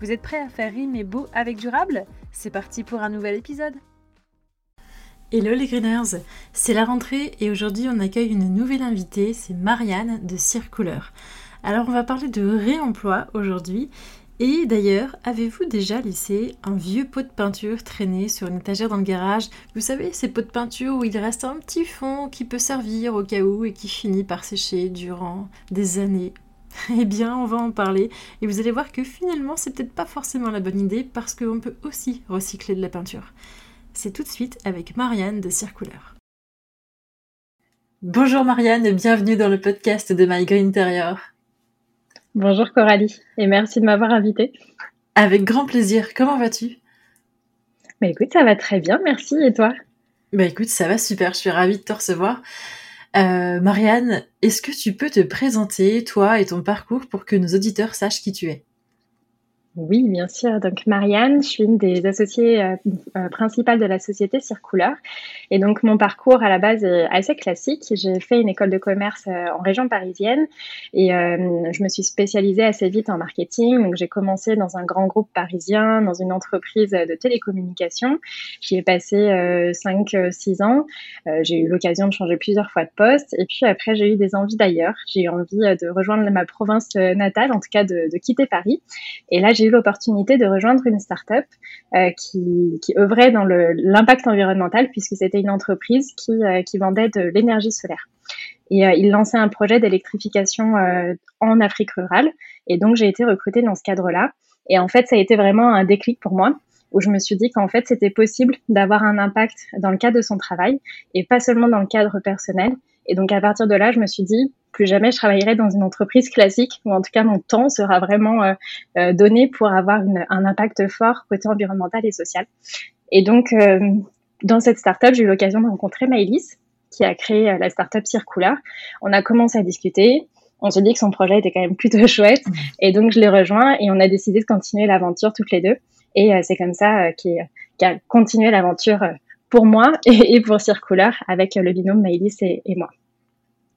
Vous êtes prêts à faire rimer beau avec durable? C'est parti pour un nouvel épisode. Hello les Greeners, c'est la rentrée et aujourd'hui on accueille une nouvelle invitée, c'est Marianne de Circular. Alors on va parler de réemploi aujourd'hui et d'ailleurs, avez-vous déjà laissé un vieux pot de peinture traîner sur une étagère dans le garage? Vous savez, ces pots de peinture où il reste un petit fond qui peut servir au cas où et qui finit par sécher durant des années eh bien, on va en parler et vous allez voir que finalement, c'est peut-être pas forcément la bonne idée parce qu'on peut aussi recycler de la peinture. C'est tout de suite avec Marianne de Circular. Bonjour Marianne et bienvenue dans le podcast de My Green Interior. Bonjour Coralie et merci de m'avoir invitée. Avec grand plaisir. Comment vas-tu? Bah écoute, ça va très bien, merci. Et toi? Bah écoute, ça va super. Je suis ravie de te recevoir. Euh, Marianne, est-ce que tu peux te présenter, toi et ton parcours, pour que nos auditeurs sachent qui tu es? Oui, bien sûr. Donc Marianne, je suis une des associées euh, euh, principales de la société Circular. Et donc mon parcours à la base est assez classique. J'ai fait une école de commerce euh, en région parisienne et je me suis spécialisée assez vite en marketing. Donc j'ai commencé dans un grand groupe parisien, dans une entreprise de télécommunications. J'y ai passé 5-6 ans. j'ai eu l'occasion de changer plusieurs fois de poste. Et puis après, j'ai eu des envies d'ailleurs. J'ai eu envie de rejoindre ma province natale, en tout cas de, de quitter Paris. Et là, j'ai l'opportunité de rejoindre une start-up euh, qui, qui œuvrait dans l'impact environnemental puisque c'était une entreprise qui, euh, vendait de l'énergie solaire. Et euh, il lançait un projet d'électrification en Afrique rurale. Et donc, j'ai été recrutée dans ce cadre-là. Et en fait, ça a été vraiment un déclic pour moi où je me suis dit qu'en fait, c'était possible d'avoir un impact dans le cadre de son travail et pas seulement dans le cadre personnel. Et donc, à partir de là, je me suis dit, plus jamais je travaillerai dans une entreprise classique, ou en tout cas mon temps sera vraiment euh, euh, donné pour avoir un impact fort côté environnemental et social. Et donc, euh, dans cette startup, j'ai eu l'occasion de rencontrer Maëlys, qui a créé la startup Circular. On a commencé à discuter. On s'est dit que son projet était quand même plutôt chouette. Et donc, je l'ai rejoint et on a décidé de continuer l'aventure toutes les deux. Et c'est comme ça qu'a continué l'aventure pour moi et, pour Circular avec le binôme Maëlys et, et moi.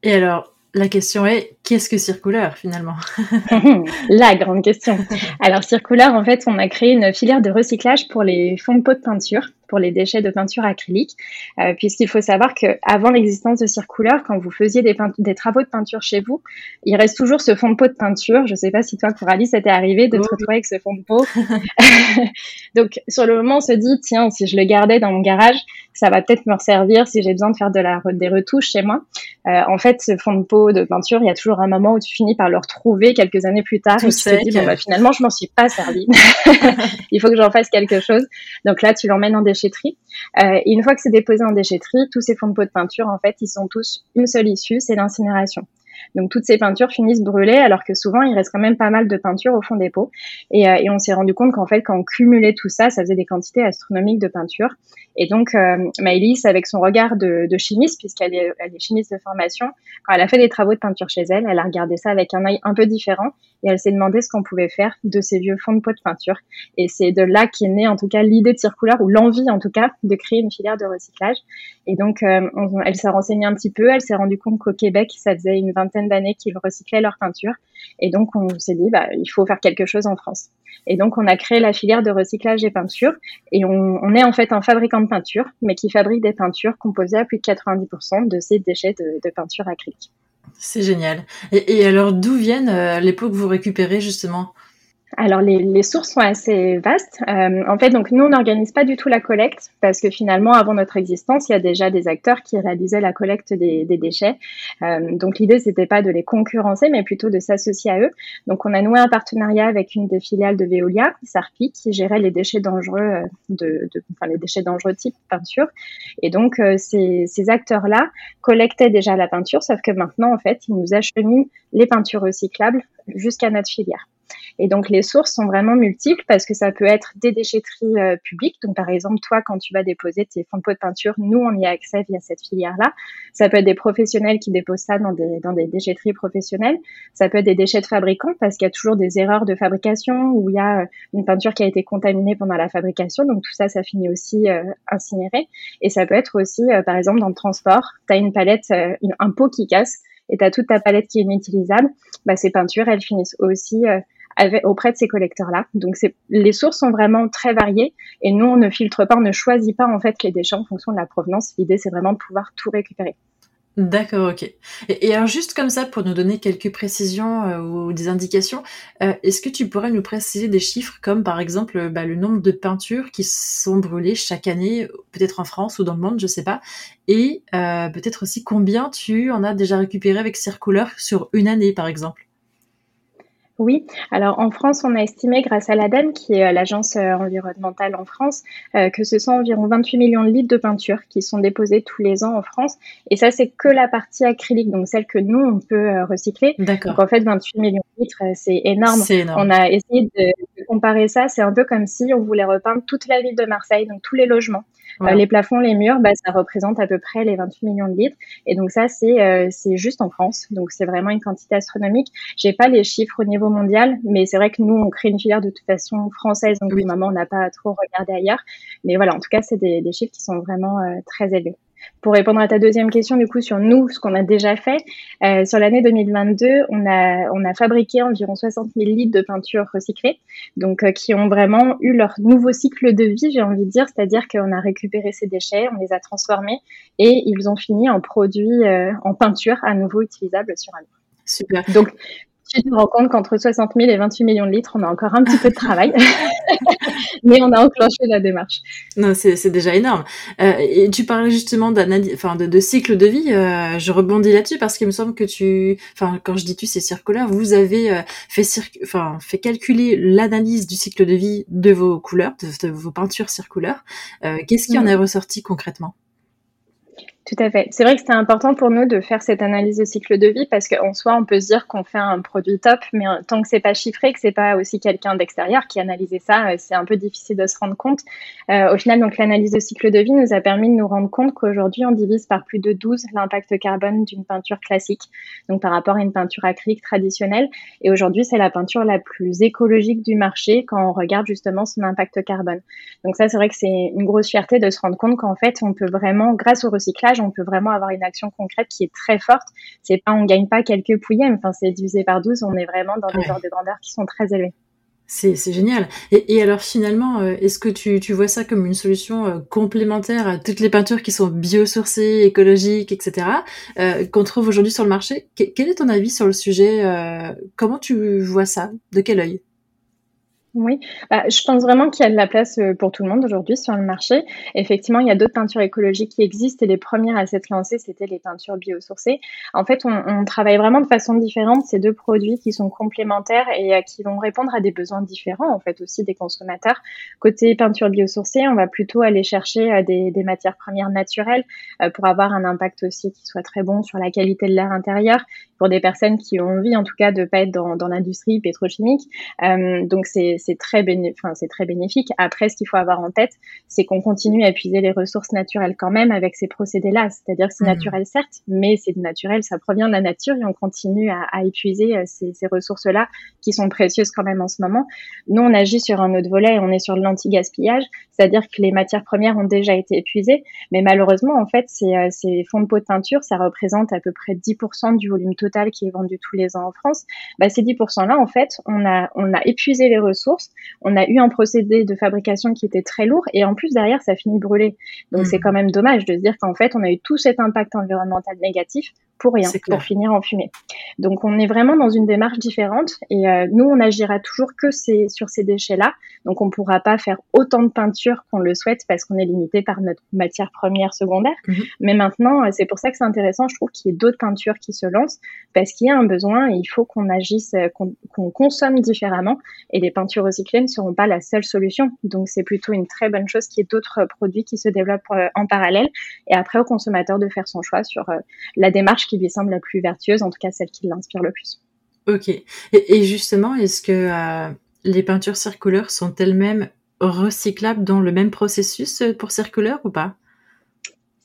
Et alors, la question est, qu'est-ce que Circular finalement? La grande question. Alors Circular, en fait, on a créé une filière de recyclage pour les fonds de peau de peinture pour les déchets de peinture acrylique, euh, puisqu'il faut savoir que avant l'existence de Circular, quand vous faisiez des, des, travaux de peinture chez vous, il reste toujours ce fond de peau de peinture. Je ne sais pas si toi, Coralie, ça t'est arrivé de te retrouver avec ce fond de peau. Donc, sur le moment, on se dit, tiens, si je le gardais dans mon garage, ça va peut-être me servir si j'ai besoin de faire de la, des retouches chez moi. Euh, en fait, ce fond de peau de peinture, il y a toujours un moment où tu finis par le retrouver quelques années plus tard et tu te dis, bon, bah, finalement, je m'en suis pas servi. il faut que j'en fasse quelque chose. Donc là, tu l'emmènes en déchet déchetterie. Euh, et une fois que c'est déposé en déchetterie, tous ces fonds de peau de peinture, en fait, ils sont tous une seule issue, c'est l'incinération. Donc toutes ces peintures finissent brûlées, alors que souvent il reste quand même pas mal de peinture au fond des pots. Et, euh, et on s'est rendu compte qu'en fait, quand on cumulait tout ça, ça faisait des quantités astronomiques de peinture. Et donc euh, Maëlys, avec son regard de, chimiste, puisqu'elle est, chimiste de formation, quand elle a fait des travaux de peinture chez elle, elle a regardé ça avec un œil un peu différent et elle s'est demandé ce qu'on pouvait faire de ces vieux fonds de pots de peinture. Et c'est de là qu'est née en tout cas l'idée de Circular, ou l'envie en tout cas, de créer une filière de recyclage. Et donc, euh, elle s'est renseignée un petit peu, elle s'est rendue compte qu'au Québec, ça faisait une vingtaine d'années qu'ils recyclaient leur peinture. Et donc, on s'est dit, bah, il faut faire quelque chose en France. Et donc, on a créé la filière de recyclage des peintures. Et on, est en fait un fabricant de peinture, mais qui fabrique des peintures composées à plus de 90% de ces déchets de, peinture acrylique. C'est génial. Et, alors, d'où viennent euh, les pots que vous récupérez justement? Alors les, sources sont assez vastes. Euh, en fait, donc nous on n'organise pas du tout la collecte parce que finalement, avant notre existence, il y a déjà des acteurs qui réalisaient la collecte des, déchets. Euh, donc l'idée c'était pas de les concurrencer, mais plutôt de s'associer à eux. Donc on a noué un partenariat avec une des filiales de Veolia, Sarpi, qui gérait les déchets dangereux euh, de, enfin les déchets dangereux type peinture. Et donc ces, ces acteurs-là collectaient déjà la peinture, sauf que maintenant en fait ils nous acheminent les peintures recyclables jusqu'à notre filière. Et donc les sources sont vraiment multiples parce que ça peut être des déchetteries euh, publiques. Donc par exemple, toi, quand tu vas déposer tes fonds de pot de peinture, nous, on y a accès via cette filière-là. Ça peut être des professionnels qui déposent ça dans des, dans des déchetteries professionnelles. Ça peut être des déchets de fabricants parce qu'il y a toujours des erreurs de fabrication où il y a euh, une peinture qui a été contaminée pendant la fabrication. Donc tout ça, ça finit aussi euh, incinéré. Et ça peut être aussi, par exemple, dans le transport, tu as une palette, un pot qui casse et tu as toute ta palette qui est inutilisable, bah, ces peintures, elles finissent aussi euh, auprès de ces collecteurs-là. Donc les sources sont vraiment très variées et nous, on ne filtre pas, on ne choisit pas en fait les déchets en fonction de la provenance. L'idée, c'est vraiment de pouvoir tout récupérer. D'accord, ok. Et, alors juste comme ça, pour nous donner quelques précisions euh, ou des indications, euh, est-ce que tu pourrais nous préciser des chiffres comme par exemple bah, le nombre de peintures qui sont brûlées chaque année, peut-être en France ou dans le monde, je sais pas, et euh, peut-être aussi combien tu en as déjà récupéré avec Circouleur sur une année par exemple? Oui, alors en France, on a estimé grâce à l'ADEME, qui est euh, l'agence euh, environnementale en France, euh, que ce sont environ 28 millions de litres de peinture qui sont déposés tous les ans en France. Et ça, c'est que la partie acrylique, donc celle que nous, on peut recycler. D'accord. Donc en fait, 28 millions de litres, c'est énorme. énorme. On a essayé de comparer ça. C'est un peu comme si on voulait repeindre toute la ville de Marseille, donc tous les logements. Euh, les plafonds, les murs, bah, ça représente à peu près les 28 millions de litres. Et donc ça, c'est euh, c'est juste en France. Donc c'est vraiment une quantité astronomique. J'ai pas les chiffres au niveau mondial, mais c'est vrai que nous, on crée une filière de toute façon française. Donc oui. on n'a pas trop regardé ailleurs. Mais voilà, en tout cas, c'est des, des chiffres qui sont vraiment euh, très élevés. Pour répondre à ta deuxième question, du coup, sur nous, ce qu'on a déjà fait, euh, sur l'année 2022, on a, on a fabriqué environ 60 000 litres de peinture recyclée, donc euh, qui ont vraiment eu leur nouveau cycle de vie, j'ai envie de dire, c'est-à-dire qu'on a récupéré ces déchets, on les a transformés et ils ont fini en produits, en peinture à nouveau utilisable sur un livre. Super. Donc, tu te rends compte qu'entre 60 000 et 28 millions de litres, on a encore un petit peu de travail, mais on a enclenché la démarche. Non, c'est déjà énorme. Euh, et tu parlais justement enfin de, de, cycle de vie. Euh, je rebondis là-dessus parce qu'il me semble que tu, enfin quand je dis tu, c'est circulaire. Vous avez euh, fait, enfin fait calculer l'analyse du cycle de vie de vos couleurs, de, vos peintures circulaires. Qu'est-ce qui en est ressorti concrètement? Tout à fait. C'est vrai que c'était important pour nous de faire cette analyse de cycle de vie parce qu'en soi, on peut se dire qu'on fait un produit top, mais tant que c'est pas chiffré, que c'est pas aussi quelqu'un d'extérieur qui analysait ça, euh, c'est un peu difficile de se rendre compte. Euh, au final, donc l'analyse de cycle de vie nous a permis de nous rendre compte qu'aujourd'hui, on divise par plus de 12 l'impact carbone d'une peinture classique, donc par rapport à une peinture acrylique traditionnelle. Et aujourd'hui, c'est la peinture la plus écologique du marché quand on regarde justement son impact carbone. Donc ça, c'est vrai que c'est une grosse fierté de se rendre compte qu'en fait, on peut vraiment, grâce au recyclage, on peut vraiment avoir une action concrète qui est très forte. C'est pas, on gagne pas quelques pouillèmes. Enfin, c'est divisé par 12. On est vraiment dans des ordres de grandeur qui sont très élevés. C'est, génial. Et, alors finalement, euh, est-ce que tu, vois ça comme une solution euh, complémentaire à toutes les peintures qui sont biosourcées, écologiques, etc., euh, qu'on trouve aujourd'hui sur le marché? Quel est ton avis sur le sujet Comment tu vois ça? De quel œil? Oui, bah, je pense vraiment qu'il y a de la place euh, pour tout le monde aujourd'hui sur le marché. Effectivement, il y a d'autres peintures écologiques qui existent et les premières à s'être lancées, c'était les peintures biosourcées. En fait, on, on, travaille vraiment de façon différente ces deux produits qui sont complémentaires et euh, qui vont répondre à des besoins différents, en fait, aussi des consommateurs. Côté peinture biosourcée, on va plutôt aller chercher euh, des, des, matières premières naturelles pour avoir un impact aussi qui soit très bon sur la qualité de l'air intérieur pour des personnes qui ont envie, en tout cas, de pas être dans, dans l'industrie pétrochimique. Donc, c'est c'est très, bénéfique. Après, ce qu'il faut avoir en tête, c'est qu'on continue à épuiser les ressources naturelles quand même avec ces procédés-là. C'est-à-dire que c'est mmh. naturel, certes, mais c'est naturel, ça provient de la nature et on continue à, à épuiser euh, ces, ces ressources-là qui sont précieuses quand même en ce moment. Nous, on agit sur un autre volet, on est sur l'anti-gaspillage, c'est-à-dire que les matières premières ont déjà été épuisées, mais malheureusement, en fait, ces, euh, ces fonds de pot de peinture, ça représente à peu près 10% du volume total qui est vendu tous les ans en France. Bah, ces 10%-là, en fait, on a, on a épuisé les ressources on a eu un procédé de fabrication qui était très lourd et en plus derrière ça finit brûlé. Donc c'est hmm. quand même dommage de se dire qu'en fait on a eu tout cet impact environnemental négatif pour rien, pour finir en fumée. Donc on est vraiment dans une démarche différente et euh, nous on agira toujours que sur ces déchets-là. Donc on pourra pas faire autant de peinture qu'on le souhaite parce qu'on est limité par notre matière première secondaire. Mhm. Mais maintenant euh, c'est pour ça que c'est intéressant, je trouve qu'il y ait d'autres peintures qui se lancent parce qu'il y a un besoin et il faut qu'on agisse, euh, qu'on consomme différemment et les peintures recyclées ne seront pas la seule solution. Donc c'est plutôt une très bonne chose qu'il y ait d'autres produits qui se développent en parallèle et après au consommateur de faire son choix sur la démarche qui lui semble la plus vertueuse, en tout cas celle qui l'inspire le plus. Ok. Et, justement, est-ce que euh, les peintures circulaires sont elles-mêmes recyclables dans le même processus euh, pour circulaire ou pas?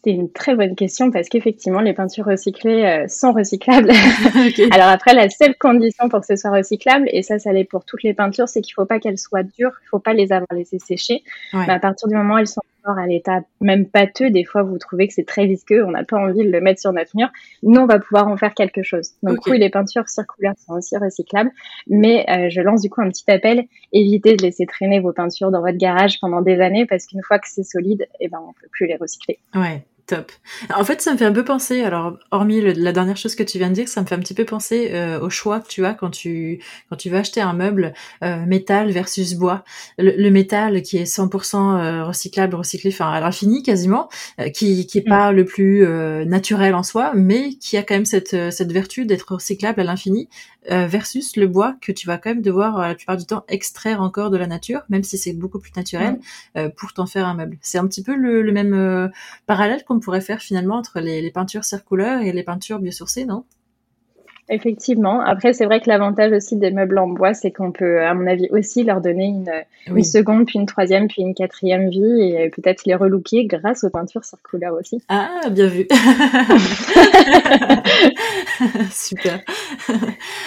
C'est une très bonne question parce qu'effectivement, les peintures recyclées euh, sont recyclables. Alors après, la seule condition pour que ce soit recyclable, et ça, ça l'est pour toutes les peintures, c'est qu'il ne faut pas qu'elles soient dures, il ne faut pas les avoir laissées sécher. Mais à partir du moment où elles sont encore à l'état même pâteux, des fois, vous trouvez que c'est très visqueux, on n'a pas envie de le mettre sur notre mur. Nous, on va pouvoir en faire quelque chose. Donc oui, les peintures circulaires sont aussi recyclables, mais euh, je lance du coup un petit appel, évitez de laisser traîner vos peintures dans votre garage pendant des années parce qu'une fois que c'est solide, eh ben, on peut plus les recycler. Ouais. Top. En fait, ça me fait un peu penser, alors hormis la dernière chose que tu viens de dire, ça me fait un petit peu penser euh, au choix que tu as quand tu quand tu vas acheter un meuble euh, métal versus bois. Le, métal qui est 100% euh, recyclable, recyclé, enfin à l'infini quasiment, qui qui est pas le plus naturel en soi, mais qui a quand même cette cette vertu d'être recyclable à l'infini, versus le bois que tu vas quand même devoir la plupart du temps extraire encore de la nature, même si c'est beaucoup plus naturel, pour t'en faire un meuble. C'est un petit peu le, le même parallèle qu'on pourrait faire finalement entre les, peintures circulaires et les peintures biosourcées, non? Effectivement. Après, c'est vrai que l'avantage aussi des meubles en bois, c'est qu'on peut, à mon avis, aussi leur donner une, une, seconde, puis une troisième, puis une quatrième vie et peut-être les relooker grâce aux peintures circulaires aussi. Ah, bien vu. Super.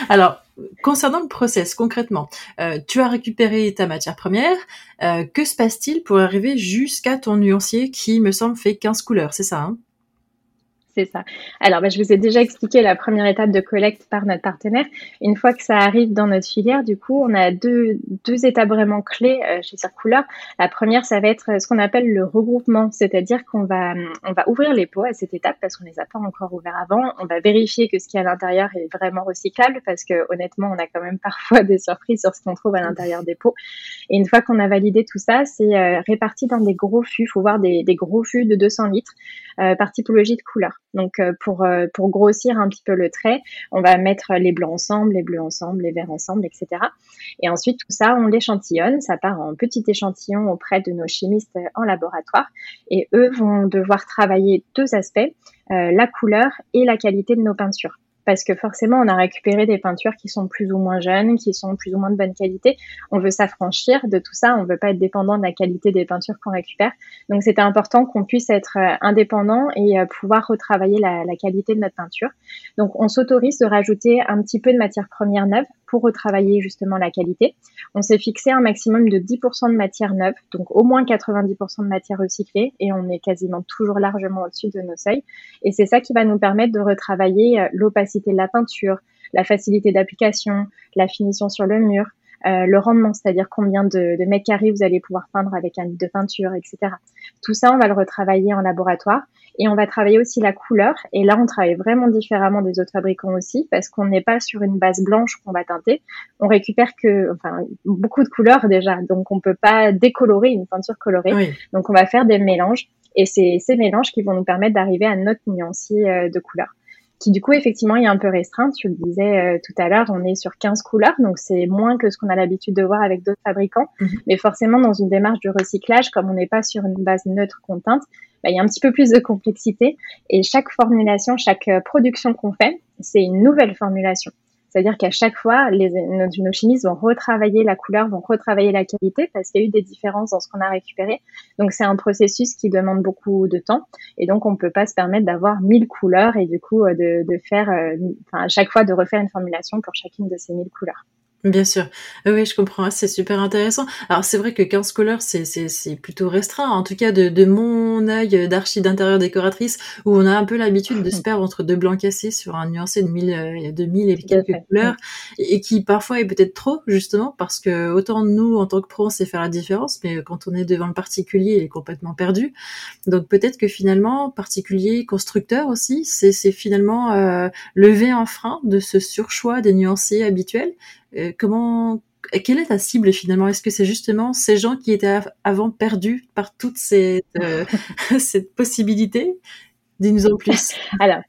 Alors, concernant le process, concrètement, euh, tu as récupéré ta matière première. Euh, que se passe-t-il pour arriver jusqu'à ton nuancier qui, me semble, fait 15 couleurs, c'est ça hein? C'est ça. Alors, bah, je vous ai déjà expliqué la première étape de collecte par notre partenaire. Une fois que ça arrive dans notre filière, du coup, on a deux, deux étapes vraiment clés euh, chez Circular. La première, ça va être ce qu'on appelle le regroupement, c'est-à-dire qu'on va, on va ouvrir les pots à cette étape parce qu'on les a pas encore ouverts avant. On va vérifier que ce qui est à l'intérieur est vraiment recyclable parce que honnêtement, on a quand même parfois des surprises sur ce qu'on trouve à l'intérieur des pots. Et une fois qu'on a validé tout ça, c'est euh, réparti dans des gros fûts. Il faut voir des, des gros fûts de 200 litres euh, par typologie de couleur. Donc euh, pour, euh, pour grossir un petit peu le trait, on va mettre les blancs ensemble, les bleus ensemble, les verts ensemble, etc. Et ensuite tout ça, on l'échantillonne, ça part en petit échantillon auprès de nos chimistes en laboratoire. Et eux vont devoir travailler deux aspects, la couleur et la qualité de nos peintures parce que forcément, on a récupéré des peintures qui sont plus ou moins jeunes, qui sont plus ou moins de bonne qualité. On veut s'affranchir de tout ça, on veut pas être dépendant de la qualité des peintures qu'on récupère. Donc, c'était important qu'on puisse être euh, indépendant et euh, pouvoir retravailler la, la qualité de notre peinture. Donc, on s'autorise de rajouter un petit peu de matière première neuve pour retravailler justement la qualité. On s'est fixé un maximum de 10% de matière neuve, donc au moins 90% de matière recyclée, et on est quasiment toujours largement au-dessus de nos seuils. Et c'est ça qui va nous permettre de retravailler euh, l'opacité de la peinture, la facilité d'application, la finition sur le mur, euh, le rendement, c'est-à-dire combien de, mètres carrés vous allez pouvoir peindre avec un litre de peinture, etc. Tout ça, on va le retravailler en laboratoire et on va travailler aussi la couleur. Et là, on travaille vraiment différemment des autres fabricants aussi parce qu'on n'est pas sur une base blanche qu'on va teinter. On récupère que, enfin, beaucoup de couleurs déjà, donc on peut pas décolorer une peinture colorée. Donc on va faire des mélanges et c'est ces mélanges qui vont nous permettre d'arriver à notre nuancier euh, de couleurs qui du coup effectivement est un peu restreinte. Tu le disais euh, tout à l'heure, on est sur 15 couleurs, donc c'est moins que ce qu'on a l'habitude de voir avec d'autres fabricants. Mhm. Mais forcément, dans une démarche de recyclage, comme on n'est pas sur une base neutre qu'on teinte, bah, il y a un petit peu plus de complexité. Et chaque formulation, chaque euh, production qu'on fait, c'est une nouvelle formulation. C'est-à-dire qu'à chaque fois, les, nos, chimistes vont retravailler la couleur, vont retravailler la qualité parce qu'il y a eu des différences dans ce qu'on a récupéré. Donc c'est un processus qui demande beaucoup de temps et donc on ne peut pas se permettre d'avoir 1000 couleurs et du coup euh, de, de faire, euh, enfin à chaque fois de refaire une formulation pour chacune de ces 1000 couleurs. Bien sûr. Oui, je comprends. C'est super intéressant. Alors, c'est vrai que 15 couleurs, c'est, c'est, c'est plutôt restreint. En tout cas, de, de mon œil d'archi d'intérieur décoratrice, où on a un peu l'habitude de se perdre entre deux blancs cassés sur un nuancé de 1000, euh, de 1000 et quelques couleurs, et, qui parfois est peut-être trop, justement, parce que autant nous, en tant que pro, on sait faire la différence, mais quand on est devant le particulier, il est complètement perdu. Donc, peut-être que finalement, particulier, constructeur aussi, c'est, c'est finalement euh, lever un frein de ce surchoix des nuanciers habituels euh, comment quelle est ta cible finalement? Est-ce que c'est justement ces gens qui étaient avant perdus par toute cette, euh, cette possibilité? Dis-nous en plus. Alors,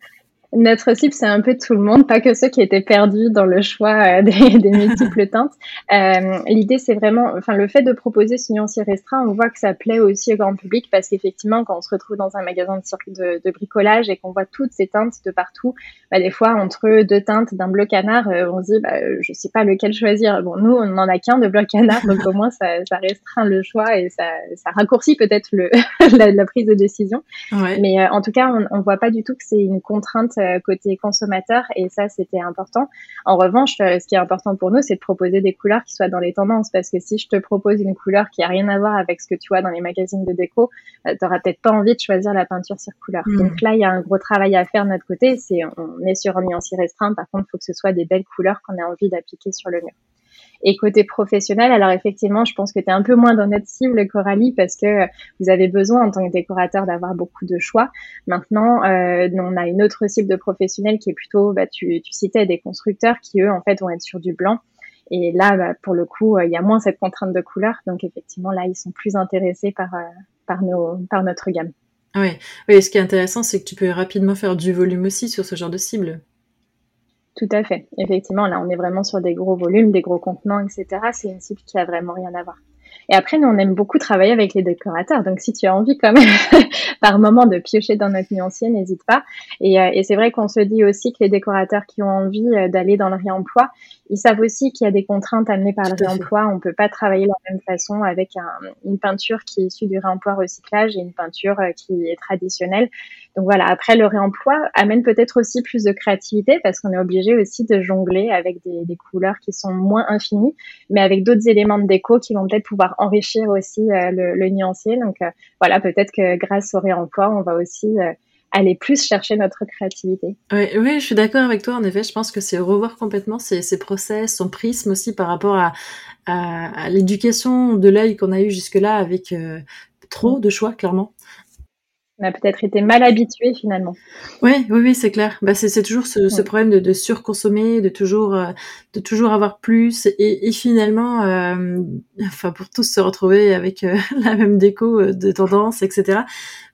Notre cible, c'est un peu tout le monde, pas que ceux qui étaient perdus dans le choix euh, des, des, multiples teintes. Euh, L'idée, c'est vraiment, enfin, le fait de proposer ce nuancier restreint, on voit que ça plaît aussi au grand public parce qu'effectivement, quand on se retrouve dans un magasin de, de, de bricolage et qu'on voit toutes ces teintes de partout, bah, des fois, entre deux teintes d'un bleu canard, euh, on se dit, bah, je sais pas lequel choisir. Bon, nous, on n'en a qu'un de bleu canard, donc au moins, ça, ça, restreint le choix et ça, ça raccourcit peut-être le la, la, prise de décision. Ouais. Mais euh, en tout cas, on, on voit pas du tout que c'est une contrainte côté consommateur et ça c'était important. En revanche, euh, ce qui est important pour nous, c'est de proposer des couleurs qui soient dans les tendances parce que si je te propose une couleur qui a rien à voir avec ce que tu vois dans les magazines de déco, euh, tu n'auras peut-être pas envie de choisir la peinture circulaire. Mmh. Donc là, il y a un gros travail à faire de notre côté. C'est on est sur un nuancier restreint. Par contre, il faut que ce soit des belles couleurs qu'on a envie d'appliquer sur le mur. Et côté professionnel, alors effectivement, je pense que tu es un peu moins dans notre cible, Coralie, parce que vous avez besoin en tant que décorateur d'avoir beaucoup de choix. Maintenant, euh, on a une autre cible de professionnels qui est plutôt, bah, tu, citais des constructeurs qui, eux, en fait, vont être sur du blanc. Et là, bah, pour le coup, il y a moins cette contrainte de couleur. Donc, effectivement, là, ils sont plus intéressés par, euh, par, nos, par notre gamme. Oui. oui, ce qui est intéressant, c'est que tu peux rapidement faire du volume aussi sur ce genre de cible. Tout à fait. Effectivement, là, on est vraiment sur des gros volumes, des gros contenants, etc. C'est une cible qui a vraiment rien à voir. Et après, nous, on aime beaucoup travailler avec les décorateurs. Donc, si tu as envie quand même par moment de piocher dans notre nuancier, n'hésite pas. Et, euh, et c'est vrai qu'on se dit aussi que les décorateurs qui ont envie euh, d'aller dans le réemploi, ils savent aussi qu'il y a des contraintes amenées par le réemploi. On peut pas travailler de la même façon avec un, une peinture qui est issue du réemploi recyclage et une peinture euh, qui est traditionnelle. Donc voilà, après le réemploi amène peut-être aussi plus de créativité parce qu'on est obligé aussi de jongler avec des, des, couleurs qui sont moins infinies, mais avec d'autres éléments de déco qui vont peut-être pouvoir enrichir aussi euh, le, le, nuancier. Donc euh, voilà, peut-être que grâce au réemploi, on va aussi aller plus chercher notre créativité. Oui, oui je suis d'accord avec toi. En effet, je pense que c'est revoir complètement ses, ses, process, son prisme aussi par rapport à, l'éducation de l'œil qu'on a eu jusque-là avec euh, trop de choix, clairement on a peut-être été mal habitué finalement. Oui, oui, oui, c'est clair. Bah, c'est toujours ce, ce problème de, de, surconsommer, de toujours, euh, de toujours avoir plus, et, et finalement, euh, enfin pour tous se retrouver avec euh, la même déco de tendance, etc.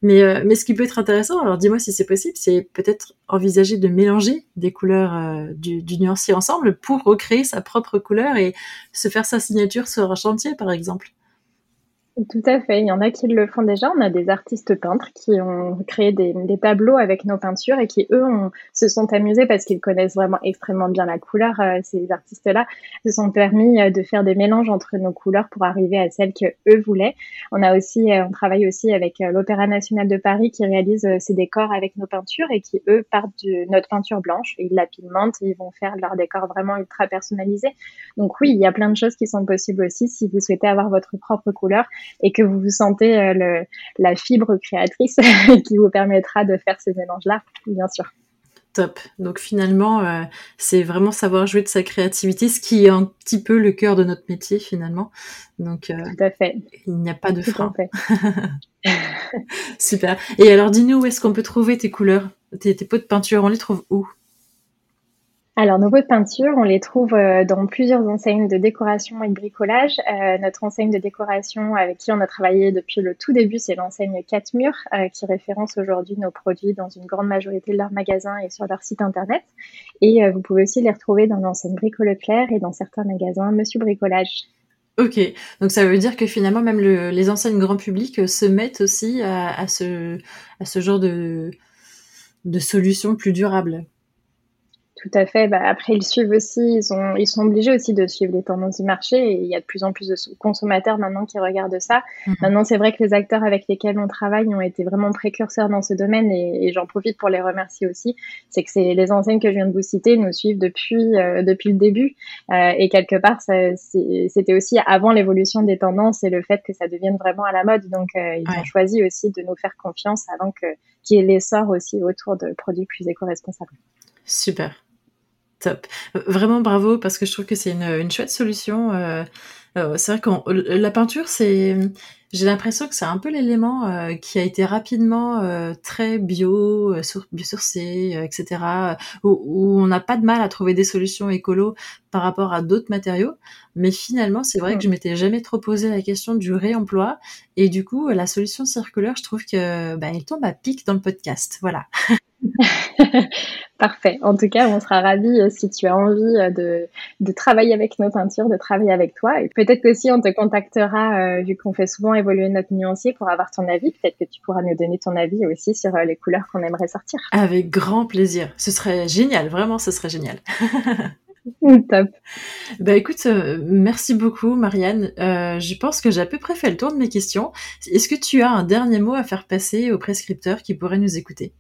Mais, mais ce qui peut être intéressant, alors dis-moi si c'est possible, c'est peut-être envisager de mélanger des couleurs du, du nuancier ensemble pour recréer sa propre couleur et se faire sa signature sur un chantier, par exemple. Tout à fait. Il y en a qui le font déjà. On a des artistes peintres qui ont créé des, des tableaux avec nos peintures et qui, eux, ont, se sont amusés parce qu'ils connaissent vraiment extrêmement bien la couleur. Euh, ces artistes-là se sont permis euh, de faire des mélanges entre nos couleurs pour arriver à celles que eux voulaient. On a aussi, euh, on travaille aussi avec l'Opéra national de Paris qui réalise ces décors avec nos peintures et qui, eux, partent de notre peinture blanche. Ils la pigmentent et ils vont faire leur décor vraiment ultra personnalisé. Donc oui, il y a plein de choses qui sont possibles aussi si vous souhaitez avoir votre propre couleur et que vous vous sentez euh, le, la fibre créatrice qui vous permettra de faire ces mélanges-là, bien sûr. Top. Donc finalement, euh, c'est vraiment savoir jouer de sa créativité, ce qui est un petit peu le cœur de notre métier finalement. Donc euh, Tout à fait. il n'y a pas de frein. Super. Et alors dis-nous où est-ce qu'on peut trouver tes couleurs, tes, tes pots de peinture, on les trouve où? Alors, nos pots de peinture, on les trouve euh, dans plusieurs enseignes de décoration et de bricolage. Euh, notre enseigne de décoration avec qui on a travaillé depuis le tout début, c'est l'enseigne 4 murs, euh, qui référence aujourd'hui nos produits dans une grande majorité de leurs magasins et sur leur site internet. Et vous pouvez aussi les retrouver dans l'enseigne Bricole Clair et dans certains magasins Monsieur Bricolage. Ok, donc ça veut dire que finalement même le, les enseignes grand public se mettent aussi à, à, ce, à ce genre de, de solutions plus durables. Tout à fait. Bah, après, ils suivent aussi, ils, ont, ils sont obligés aussi de suivre les tendances du marché et il y a de plus en plus de consommateurs maintenant qui regardent ça. Mmh. Maintenant, c'est vrai que les acteurs avec lesquels on travaille ont été vraiment précurseurs dans ce domaine et, et j'en profite pour les remercier aussi. C'est que c'est les enseignes que je viens de vous citer nous suivent depuis, euh, depuis le début euh, et quelque part, c'était aussi avant l'évolution des tendances et le fait que ça devienne vraiment à la mode. Donc, euh, ils ouais. ont choisi aussi de nous faire confiance avant que qu'il y ait l'essor aussi autour de produits plus éco-responsables. Super. Top. Vraiment bravo parce que je trouve que c'est une, une, chouette solution. Euh, euh, c'est vrai que la peinture, c'est, j'ai l'impression que c'est un peu l'élément euh, qui a été rapidement euh, très bio, euh, sur, biosourcé, etc. Où, où on n'a pas de mal à trouver des solutions écolo par rapport à d'autres matériaux. Mais finalement, c'est vrai mmh. que je m'étais jamais trop posé la question du réemploi. Et du coup, la solution circulaire, je trouve que bah, elle tombe à pic dans le podcast. Voilà. Parfait. En tout cas, on sera ravis euh, si tu as envie euh, de, de, travailler avec nos peintures, de travailler avec toi. Et peut-être qu'aussi on te contactera, euh, vu qu'on fait souvent évoluer notre nuancier pour avoir ton avis. Peut-être que tu pourras nous donner ton avis aussi sur les couleurs qu'on aimerait sortir. Avec grand plaisir. Ce serait génial. Vraiment, ce serait génial. Top. Bah écoute, merci beaucoup Marianne. je pense que j'ai à peu près fait le tour de mes questions. Est-ce que tu as un dernier mot à faire passer aux prescripteurs qui pourraient nous écouter?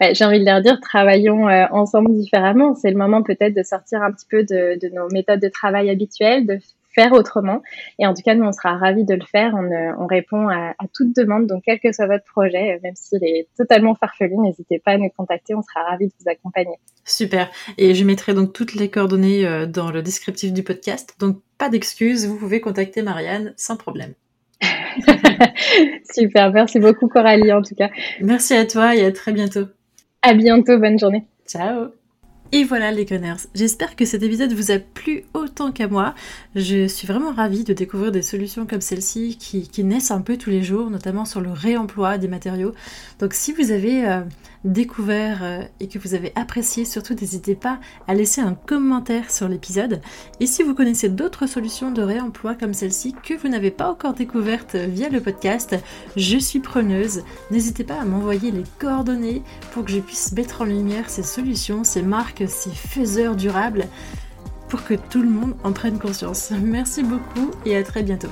Bah, j'ai envie de leur dire, travaillons euh, ensemble différemment. C'est le moment peut-être de sortir un petit peu de, de, nos méthodes de travail habituelles, de faire autrement. Et en tout cas, nous, on sera ravis de le faire. On, euh, on répond à, à, toute demande. Donc, quel que soit votre projet, euh, même s'il est totalement farfelu, n'hésitez pas à nous contacter. On sera ravis de vous accompagner. Super. Et je mettrai donc toutes les coordonnées dans le descriptif du podcast. Donc, pas d'excuses. Vous pouvez contacter Marianne sans problème. Super. Merci beaucoup, Coralie, en tout cas. Merci à toi et à très bientôt. À bientôt, bonne journée. Ciao. Et voilà les gunners, j'espère que cet épisode vous a plu autant qu'à moi. Je suis vraiment ravie de découvrir des solutions comme celle-ci qui, naissent un peu tous les jours, notamment sur le réemploi des matériaux. Donc si vous avez euh, découvert euh, et que vous avez apprécié, surtout n'hésitez pas à laisser un commentaire sur l'épisode. Et si vous connaissez d'autres solutions de réemploi comme celle-ci que vous n'avez pas encore découvertes via le podcast, je suis preneuse. N'hésitez pas à m'envoyer les coordonnées pour que je puisse mettre en lumière ces solutions, ces marques ces faiseurs durables pour que tout le monde en prenne conscience. Merci beaucoup et à très bientôt.